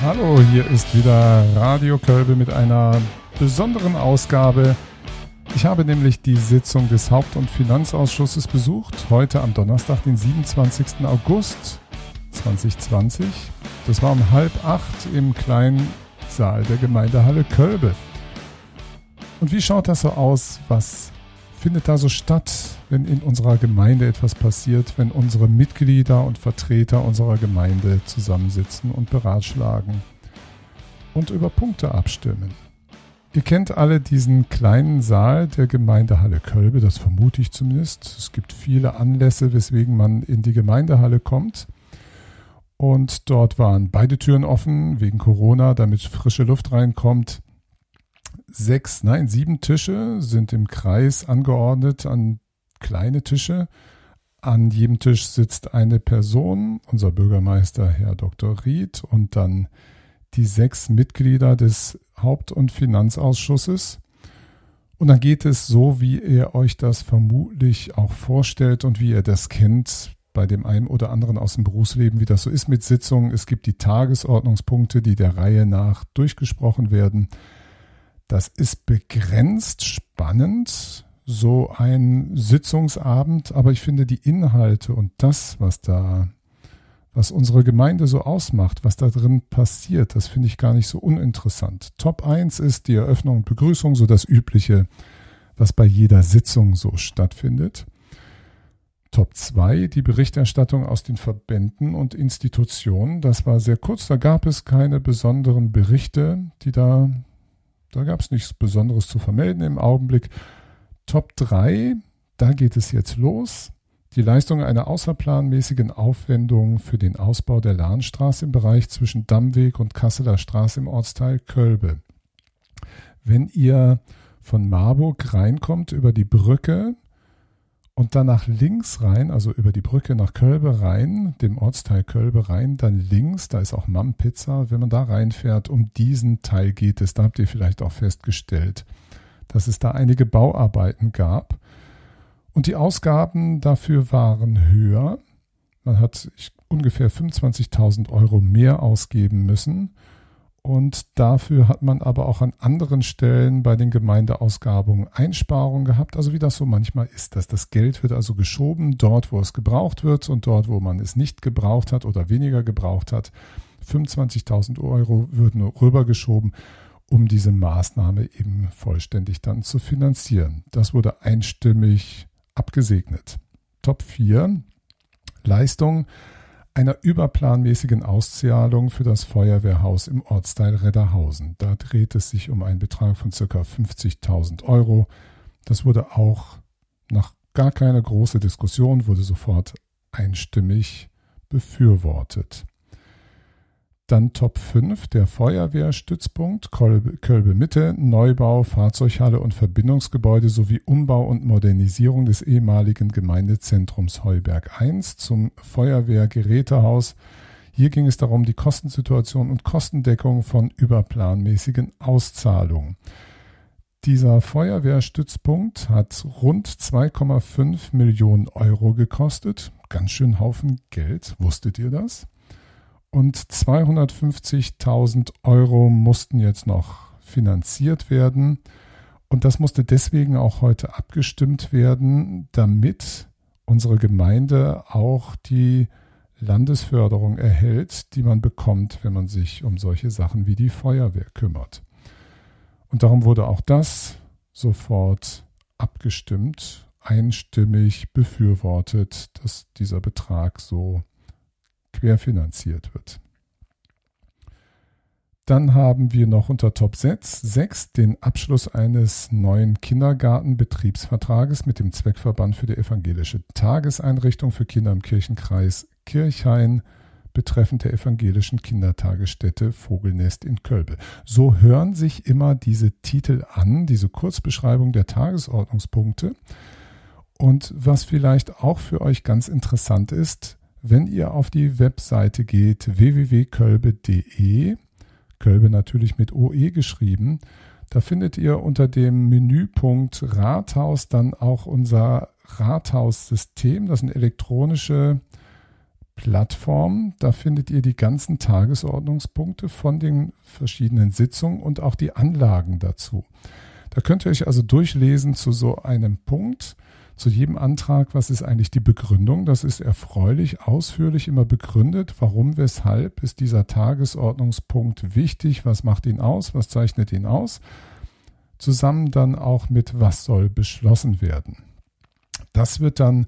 Hallo, hier ist wieder Radio Kölbe mit einer besonderen Ausgabe. Ich habe nämlich die Sitzung des Haupt- und Finanzausschusses besucht, heute am Donnerstag, den 27. August 2020. Das war um halb acht im kleinen Saal der Gemeindehalle Kölbe. Und wie schaut das so aus? Was findet da so statt, wenn in unserer Gemeinde etwas passiert, wenn unsere Mitglieder und Vertreter unserer Gemeinde zusammensitzen und beratschlagen und über Punkte abstimmen? Ihr kennt alle diesen kleinen Saal der Gemeindehalle Kölbe, das vermute ich zumindest. Es gibt viele Anlässe, weswegen man in die Gemeindehalle kommt. Und dort waren beide Türen offen wegen Corona, damit frische Luft reinkommt sechs, nein, sieben Tische sind im Kreis angeordnet an kleine Tische. An jedem Tisch sitzt eine Person, unser Bürgermeister Herr Dr. Ried und dann die sechs Mitglieder des Haupt- und Finanzausschusses. Und dann geht es so, wie ihr euch das vermutlich auch vorstellt und wie ihr das kennt bei dem einen oder anderen aus dem Berufsleben, wie das so ist mit Sitzungen. Es gibt die Tagesordnungspunkte, die der Reihe nach durchgesprochen werden. Das ist begrenzt spannend, so ein Sitzungsabend, aber ich finde die Inhalte und das, was da, was unsere Gemeinde so ausmacht, was da drin passiert, das finde ich gar nicht so uninteressant. Top 1 ist die Eröffnung und Begrüßung, so das Übliche, was bei jeder Sitzung so stattfindet. Top 2, die Berichterstattung aus den Verbänden und Institutionen. Das war sehr kurz, da gab es keine besonderen Berichte, die da da gab es nichts Besonderes zu vermelden im Augenblick. Top 3, da geht es jetzt los. Die Leistung einer außerplanmäßigen Aufwendung für den Ausbau der Lahnstraße im Bereich zwischen Dammweg und Kasseler Straße im Ortsteil Kölbe. Wenn ihr von Marburg reinkommt über die Brücke, und dann nach links rein, also über die Brücke nach Kölbe rein, dem Ortsteil Kölbe rein, dann links, da ist auch Mam Pizza, wenn man da reinfährt, um diesen Teil geht es. Da habt ihr vielleicht auch festgestellt, dass es da einige Bauarbeiten gab. Und die Ausgaben dafür waren höher. Man hat ungefähr 25.000 Euro mehr ausgeben müssen. Und dafür hat man aber auch an anderen Stellen bei den Gemeindeausgabungen Einsparungen gehabt. Also wie das so manchmal ist, dass das Geld wird also geschoben dort, wo es gebraucht wird und dort, wo man es nicht gebraucht hat oder weniger gebraucht hat. 25.000 Euro würden rübergeschoben, um diese Maßnahme eben vollständig dann zu finanzieren. Das wurde einstimmig abgesegnet. Top 4. Leistung einer überplanmäßigen Auszahlung für das Feuerwehrhaus im Ortsteil Redderhausen. Da dreht es sich um einen Betrag von ca. 50.000 Euro. Das wurde auch nach gar keiner großen Diskussion, wurde sofort einstimmig befürwortet. Dann Top 5, der Feuerwehrstützpunkt Kölbe Mitte, Neubau, Fahrzeughalle und Verbindungsgebäude sowie Umbau und Modernisierung des ehemaligen Gemeindezentrums Heuberg 1 zum Feuerwehrgerätehaus. Hier ging es darum, die Kostensituation und Kostendeckung von überplanmäßigen Auszahlungen. Dieser Feuerwehrstützpunkt hat rund 2,5 Millionen Euro gekostet. Ganz schön Haufen Geld. Wusstet ihr das? Und 250.000 Euro mussten jetzt noch finanziert werden. Und das musste deswegen auch heute abgestimmt werden, damit unsere Gemeinde auch die Landesförderung erhält, die man bekommt, wenn man sich um solche Sachen wie die Feuerwehr kümmert. Und darum wurde auch das sofort abgestimmt, einstimmig befürwortet, dass dieser Betrag so querfinanziert wird. Dann haben wir noch unter Top 6, 6 den Abschluss eines neuen Kindergartenbetriebsvertrages mit dem Zweckverband für die evangelische Tageseinrichtung für Kinder im Kirchenkreis Kirchhain betreffend der evangelischen Kindertagesstätte Vogelnest in Kölbe. So hören sich immer diese Titel an, diese Kurzbeschreibung der Tagesordnungspunkte. Und was vielleicht auch für euch ganz interessant ist, wenn ihr auf die Webseite geht, www.kölbe.de, Kölbe natürlich mit OE geschrieben, da findet ihr unter dem Menüpunkt Rathaus dann auch unser Rathaussystem. Das sind elektronische Plattform. Da findet ihr die ganzen Tagesordnungspunkte von den verschiedenen Sitzungen und auch die Anlagen dazu. Da könnt ihr euch also durchlesen zu so einem Punkt, zu jedem Antrag, was ist eigentlich die Begründung. Das ist erfreulich, ausführlich immer begründet. Warum, weshalb ist dieser Tagesordnungspunkt wichtig? Was macht ihn aus? Was zeichnet ihn aus? Zusammen dann auch mit, was soll beschlossen werden. Das wird dann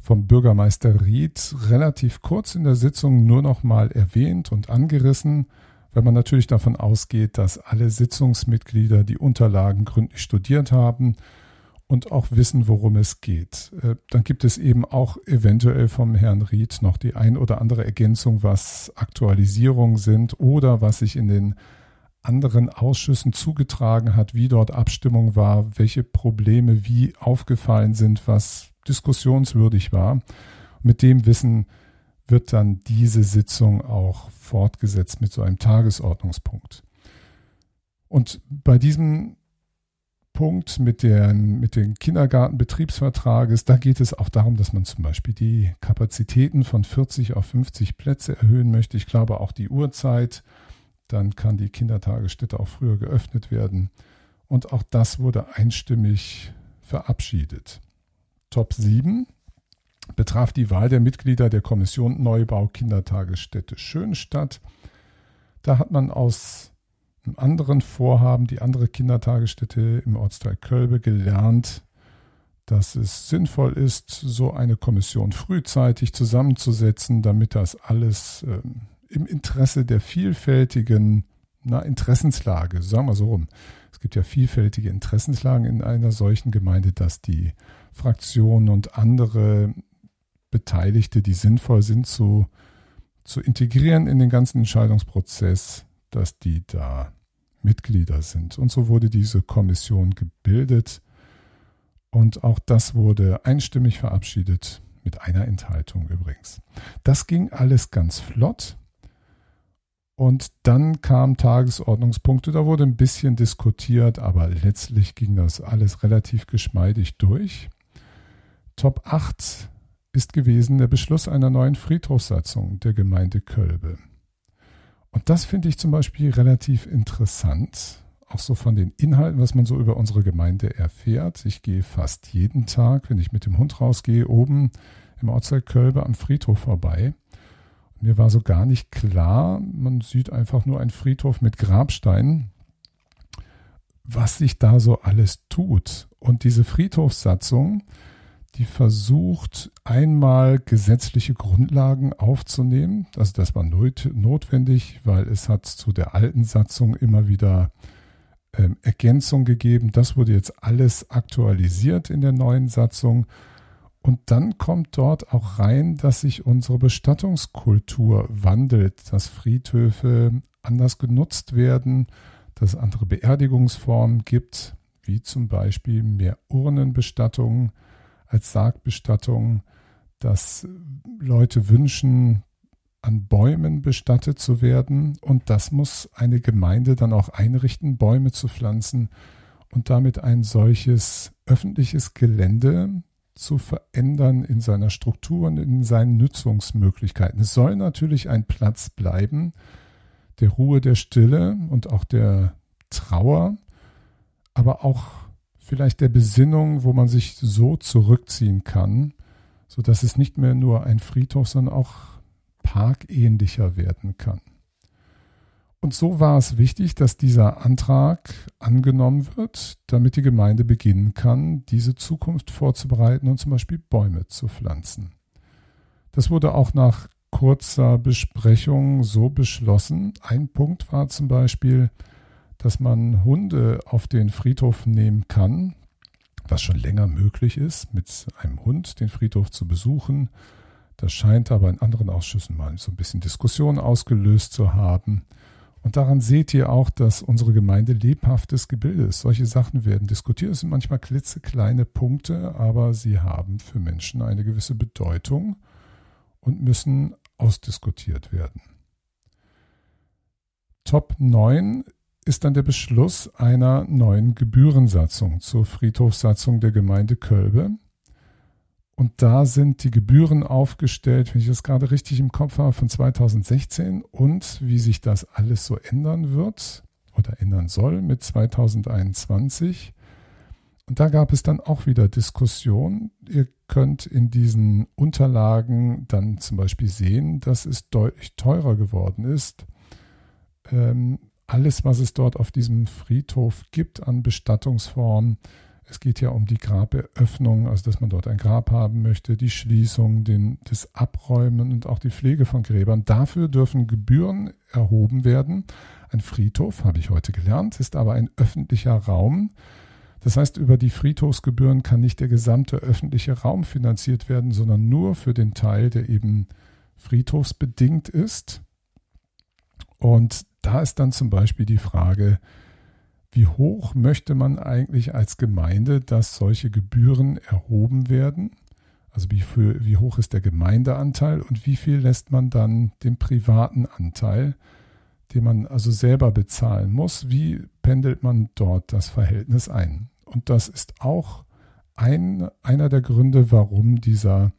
vom Bürgermeister Ried relativ kurz in der Sitzung nur noch mal erwähnt und angerissen, weil man natürlich davon ausgeht, dass alle Sitzungsmitglieder die Unterlagen gründlich studiert haben und auch wissen, worum es geht. Äh, dann gibt es eben auch eventuell vom Herrn Ried noch die ein oder andere Ergänzung, was Aktualisierungen sind oder was sich in den anderen Ausschüssen zugetragen hat, wie dort Abstimmung war, welche Probleme wie aufgefallen sind, was diskussionswürdig war. Mit dem Wissen wird dann diese Sitzung auch fortgesetzt mit so einem Tagesordnungspunkt. Und bei diesem Punkt mit, den, mit den Kindergartenbetriebsvertrages, da geht es auch darum, dass man zum Beispiel die Kapazitäten von 40 auf 50 Plätze erhöhen möchte. Ich glaube auch die Uhrzeit. Dann kann die Kindertagesstätte auch früher geöffnet werden. Und auch das wurde einstimmig verabschiedet. Top 7 betraf die Wahl der Mitglieder der Kommission Neubau Kindertagesstätte Schönstadt. Da hat man aus einem anderen Vorhaben, die andere Kindertagesstätte im Ortsteil Kölbe, gelernt, dass es sinnvoll ist, so eine Kommission frühzeitig zusammenzusetzen, damit das alles äh, im Interesse der vielfältigen na, Interessenslage, sagen wir so rum. Es gibt ja vielfältige Interessenslagen in einer solchen Gemeinde, dass die Fraktionen und andere Beteiligte, die sinnvoll sind, zu, zu integrieren in den ganzen Entscheidungsprozess, dass die da Mitglieder sind. Und so wurde diese Kommission gebildet. Und auch das wurde einstimmig verabschiedet, mit einer Enthaltung übrigens. Das ging alles ganz flott. Und dann kamen Tagesordnungspunkte, da wurde ein bisschen diskutiert, aber letztlich ging das alles relativ geschmeidig durch. Top 8 ist gewesen der Beschluss einer neuen Friedhofssatzung der Gemeinde Kölbe. Und das finde ich zum Beispiel relativ interessant, auch so von den Inhalten, was man so über unsere Gemeinde erfährt. Ich gehe fast jeden Tag, wenn ich mit dem Hund rausgehe, oben im Ortsteil Kölbe am Friedhof vorbei. Mir war so gar nicht klar, man sieht einfach nur einen Friedhof mit Grabsteinen, was sich da so alles tut. Und diese Friedhofssatzung, die versucht, einmal gesetzliche Grundlagen aufzunehmen. Also das war notwendig, weil es hat zu der alten Satzung immer wieder ähm, Ergänzung gegeben. Das wurde jetzt alles aktualisiert in der neuen Satzung. Und dann kommt dort auch rein, dass sich unsere Bestattungskultur wandelt, dass Friedhöfe anders genutzt werden, dass es andere Beerdigungsformen gibt, wie zum Beispiel mehr Urnenbestattungen als Sargbestattung, dass Leute wünschen, an Bäumen bestattet zu werden. Und das muss eine Gemeinde dann auch einrichten, Bäume zu pflanzen und damit ein solches öffentliches Gelände zu verändern in seiner Struktur und in seinen Nutzungsmöglichkeiten. Es soll natürlich ein Platz bleiben der Ruhe, der Stille und auch der Trauer, aber auch vielleicht der Besinnung, wo man sich so zurückziehen kann, so dass es nicht mehr nur ein Friedhof, sondern auch parkähnlicher werden kann. Und so war es wichtig, dass dieser Antrag angenommen wird, damit die Gemeinde beginnen kann, diese Zukunft vorzubereiten und zum Beispiel Bäume zu pflanzen. Das wurde auch nach kurzer Besprechung so beschlossen. Ein Punkt war zum Beispiel, dass man Hunde auf den Friedhof nehmen kann, was schon länger möglich ist, mit einem Hund den Friedhof zu besuchen. Das scheint aber in anderen Ausschüssen mal so ein bisschen Diskussion ausgelöst zu haben. Und daran seht ihr auch, dass unsere Gemeinde lebhaftes Gebilde ist. Solche Sachen werden diskutiert. Es sind manchmal klitzekleine Punkte, aber sie haben für Menschen eine gewisse Bedeutung und müssen ausdiskutiert werden. Top 9 ist dann der Beschluss einer neuen Gebührensatzung zur Friedhofssatzung der Gemeinde Kölbe. Und da sind die Gebühren aufgestellt, wenn ich das gerade richtig im Kopf habe, von 2016 und wie sich das alles so ändern wird oder ändern soll mit 2021. Und da gab es dann auch wieder Diskussionen. Ihr könnt in diesen Unterlagen dann zum Beispiel sehen, dass es deutlich teurer geworden ist. Ähm, alles, was es dort auf diesem Friedhof gibt an Bestattungsformen, es geht ja um die Graberöffnung, also dass man dort ein Grab haben möchte, die Schließung, den, das Abräumen und auch die Pflege von Gräbern. Dafür dürfen Gebühren erhoben werden. Ein Friedhof, habe ich heute gelernt, ist aber ein öffentlicher Raum. Das heißt, über die Friedhofsgebühren kann nicht der gesamte öffentliche Raum finanziert werden, sondern nur für den Teil, der eben friedhofsbedingt ist. Und da ist dann zum Beispiel die Frage, wie hoch möchte man eigentlich als Gemeinde, dass solche Gebühren erhoben werden? Also wie, für, wie hoch ist der Gemeindeanteil und wie viel lässt man dann dem privaten Anteil, den man also selber bezahlen muss? Wie pendelt man dort das Verhältnis ein? Und das ist auch ein, einer der Gründe, warum dieser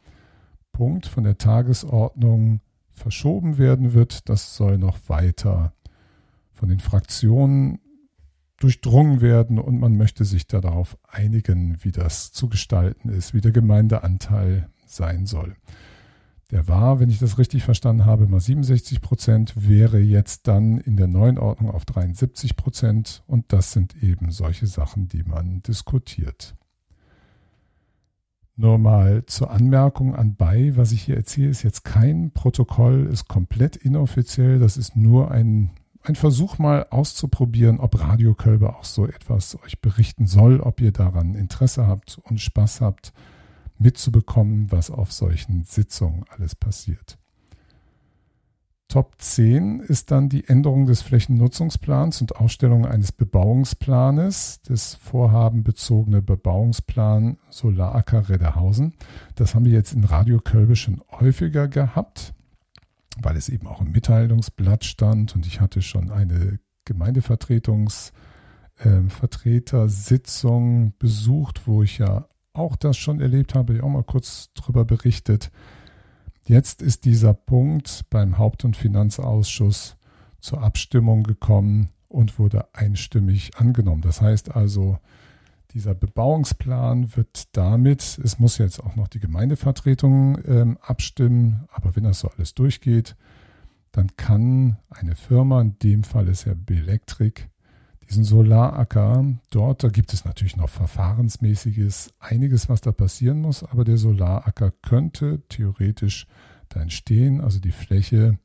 Punkt von der Tagesordnung verschoben werden wird. Das soll noch weiter von den Fraktionen durchdrungen werden und man möchte sich darauf einigen, wie das zu gestalten ist, wie der Gemeindeanteil sein soll. Der war, wenn ich das richtig verstanden habe, mal 67 Prozent, wäre jetzt dann in der neuen Ordnung auf 73 Prozent und das sind eben solche Sachen, die man diskutiert. Nur mal zur Anmerkung anbei, was ich hier erzähle, ist jetzt kein Protokoll, ist komplett inoffiziell, das ist nur ein ein Versuch mal auszuprobieren, ob Radiokölbe auch so etwas euch berichten soll, ob ihr daran Interesse habt und Spaß habt, mitzubekommen, was auf solchen Sitzungen alles passiert. Top 10 ist dann die Änderung des Flächennutzungsplans und Ausstellung eines Bebauungsplanes, des vorhabenbezogene Bebauungsplan Solaracker Redderhausen. Das haben wir jetzt in Radio Kölbe schon häufiger gehabt weil es eben auch im Mitteilungsblatt stand und ich hatte schon eine Gemeindevertretungsvertretersitzung ähm, äh, besucht, wo ich ja auch das schon erlebt habe, ich auch mal kurz darüber berichtet. Jetzt ist dieser Punkt beim Haupt- und Finanzausschuss zur Abstimmung gekommen und wurde einstimmig angenommen. Das heißt also, dieser Bebauungsplan wird damit, es muss jetzt auch noch die Gemeindevertretung ähm, abstimmen, aber wenn das so alles durchgeht, dann kann eine Firma, in dem Fall ist ja Belektrik, diesen Solaracker dort, da gibt es natürlich noch verfahrensmäßiges, einiges, was da passieren muss, aber der Solaracker könnte theoretisch da entstehen, also die Fläche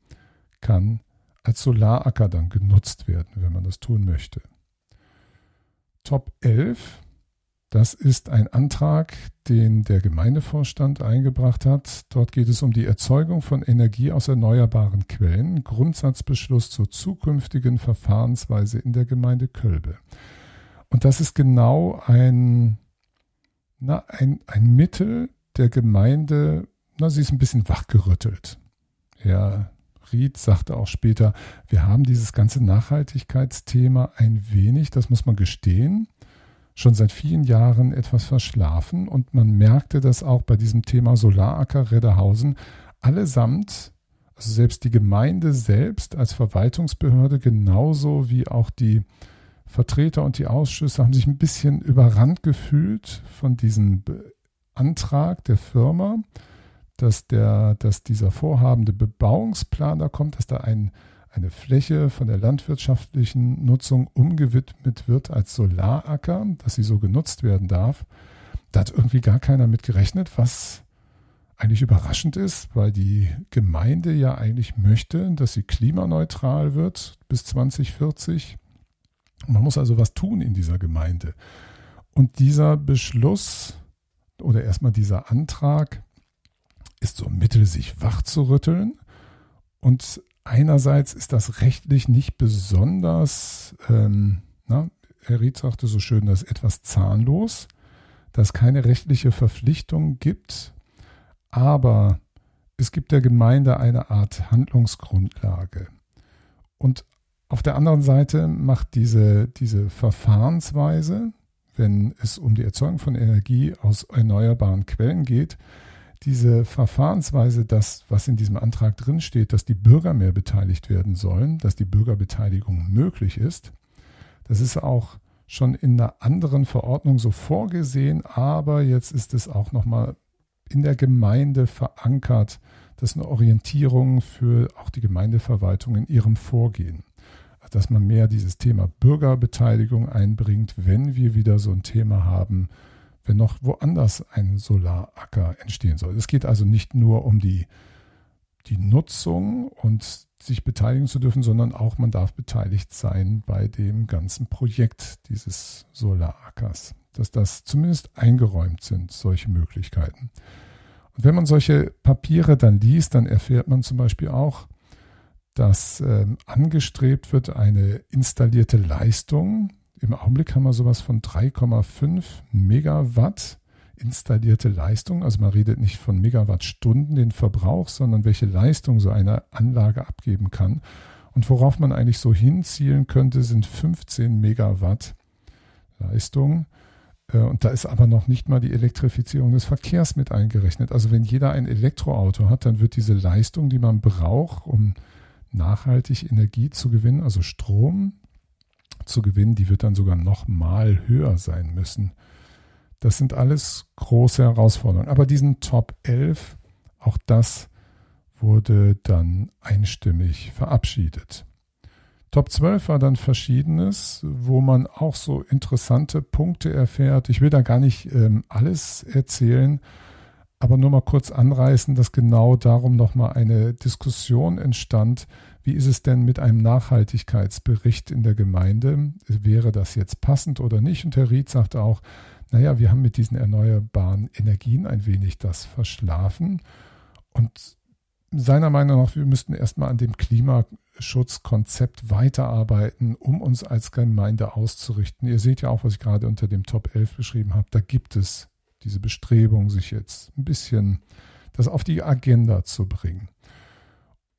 kann als Solaracker dann genutzt werden, wenn man das tun möchte. Top 11 das ist ein Antrag, den der Gemeindevorstand eingebracht hat. Dort geht es um die Erzeugung von Energie aus erneuerbaren Quellen, Grundsatzbeschluss zur zukünftigen Verfahrensweise in der Gemeinde Kölbe. Und das ist genau ein, na, ein, ein Mittel der Gemeinde, na, sie ist ein bisschen wachgerüttelt. Herr Ried sagte auch später, wir haben dieses ganze Nachhaltigkeitsthema ein wenig, das muss man gestehen, schon seit vielen Jahren etwas verschlafen und man merkte das auch bei diesem Thema Solaracker Redderhausen allesamt, also selbst die Gemeinde selbst als Verwaltungsbehörde genauso wie auch die Vertreter und die Ausschüsse haben sich ein bisschen überrannt gefühlt von diesem Antrag der Firma, dass, der, dass dieser vorhabende Bebauungsplan da kommt, dass da ein eine Fläche von der landwirtschaftlichen Nutzung umgewidmet wird als Solaracker, dass sie so genutzt werden darf. Da hat irgendwie gar keiner mit gerechnet, was eigentlich überraschend ist, weil die Gemeinde ja eigentlich möchte, dass sie klimaneutral wird bis 2040. Man muss also was tun in dieser Gemeinde. Und dieser Beschluss oder erstmal dieser Antrag ist so ein Mittel, sich wach zu rütteln und einerseits ist das rechtlich nicht besonders, ähm, na, Herr Ried sagte so schön, das ist etwas zahnlos, dass keine rechtliche Verpflichtung gibt, aber es gibt der Gemeinde eine Art Handlungsgrundlage. Und auf der anderen Seite macht diese, diese Verfahrensweise, wenn es um die Erzeugung von Energie aus erneuerbaren Quellen geht. Diese Verfahrensweise, das, was in diesem Antrag drinsteht, dass die Bürger mehr beteiligt werden sollen, dass die Bürgerbeteiligung möglich ist, das ist auch schon in einer anderen Verordnung so vorgesehen, aber jetzt ist es auch nochmal in der Gemeinde verankert. Das ist eine Orientierung für auch die Gemeindeverwaltung in ihrem Vorgehen. Dass man mehr dieses Thema Bürgerbeteiligung einbringt, wenn wir wieder so ein Thema haben, wenn noch woanders ein Solaracker entstehen soll. Es geht also nicht nur um die, die Nutzung und sich beteiligen zu dürfen, sondern auch man darf beteiligt sein bei dem ganzen Projekt dieses Solarackers. Dass das zumindest eingeräumt sind, solche Möglichkeiten. Und wenn man solche Papiere dann liest, dann erfährt man zum Beispiel auch, dass äh, angestrebt wird, eine installierte Leistung. Im Augenblick haben wir sowas von 3,5 Megawatt installierte Leistung. Also man redet nicht von Megawattstunden den Verbrauch, sondern welche Leistung so eine Anlage abgeben kann. Und worauf man eigentlich so hinzielen könnte, sind 15 Megawatt Leistung. Äh, und da ist aber noch nicht mal die Elektrifizierung des Verkehrs mit eingerechnet. Also wenn jeder ein Elektroauto hat, dann wird diese Leistung, die man braucht, um nachhaltig Energie zu gewinnen, also Strom zu gewinnen, die wird dann sogar noch mal höher sein müssen. Das sind alles große Herausforderungen. Aber diesen Top 11, auch das wurde dann einstimmig verabschiedet. Top 12 war dann Verschiedenes, wo man auch so interessante Punkte erfährt. Ich will da gar nicht ähm, alles erzählen, aber nur mal kurz anreißen, dass genau darum nochmal eine Diskussion entstand. Wie ist es denn mit einem Nachhaltigkeitsbericht in der Gemeinde? Wäre das jetzt passend oder nicht? Und Herr Ried sagte auch, naja, wir haben mit diesen erneuerbaren Energien ein wenig das verschlafen. Und seiner Meinung nach, wir müssten erstmal an dem Klimaschutzkonzept weiterarbeiten, um uns als Gemeinde auszurichten. Ihr seht ja auch, was ich gerade unter dem Top 11 beschrieben habe. Da gibt es diese Bestrebung, sich jetzt ein bisschen das auf die Agenda zu bringen.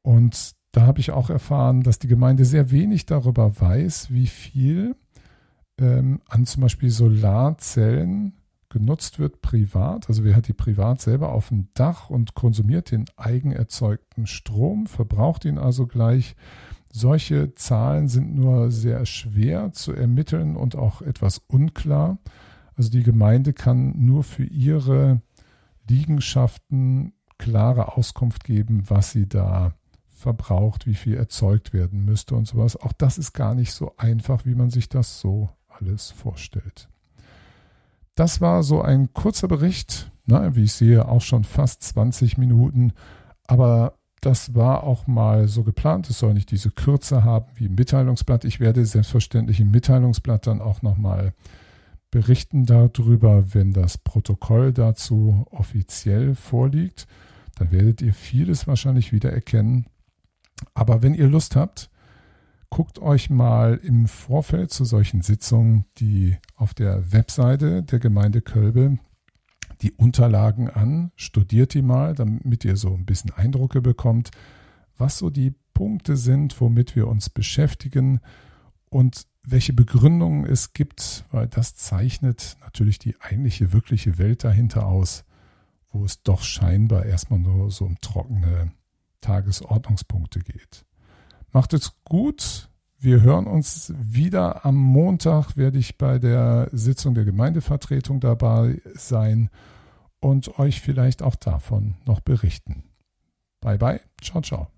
Und da habe ich auch erfahren, dass die Gemeinde sehr wenig darüber weiß, wie viel ähm, an zum Beispiel Solarzellen genutzt wird privat. Also wer hat die privat selber auf dem Dach und konsumiert den eigenerzeugten Strom, verbraucht ihn also gleich. Solche Zahlen sind nur sehr schwer zu ermitteln und auch etwas unklar. Also die Gemeinde kann nur für ihre Liegenschaften klare Auskunft geben, was sie da verbraucht, wie viel erzeugt werden müsste und sowas. Auch das ist gar nicht so einfach, wie man sich das so alles vorstellt. Das war so ein kurzer Bericht, na, wie ich sehe, auch schon fast 20 Minuten, aber das war auch mal so geplant. Es soll nicht diese Kürze haben wie im Mitteilungsblatt. Ich werde selbstverständlich im Mitteilungsblatt dann auch nochmal berichten darüber, wenn das Protokoll dazu offiziell vorliegt. Dann werdet ihr vieles wahrscheinlich wieder erkennen. Aber wenn ihr Lust habt, guckt euch mal im Vorfeld zu solchen Sitzungen die auf der Webseite der Gemeinde Kölbe die Unterlagen an, studiert die mal, damit ihr so ein bisschen Eindrücke bekommt, was so die Punkte sind, womit wir uns beschäftigen und welche Begründungen es gibt, weil das zeichnet natürlich die eigentliche, wirkliche Welt dahinter aus, wo es doch scheinbar erstmal nur so um trockene Tagesordnungspunkte geht. Macht es gut. Wir hören uns wieder am Montag, werde ich bei der Sitzung der Gemeindevertretung dabei sein und euch vielleicht auch davon noch berichten. Bye bye, ciao, ciao.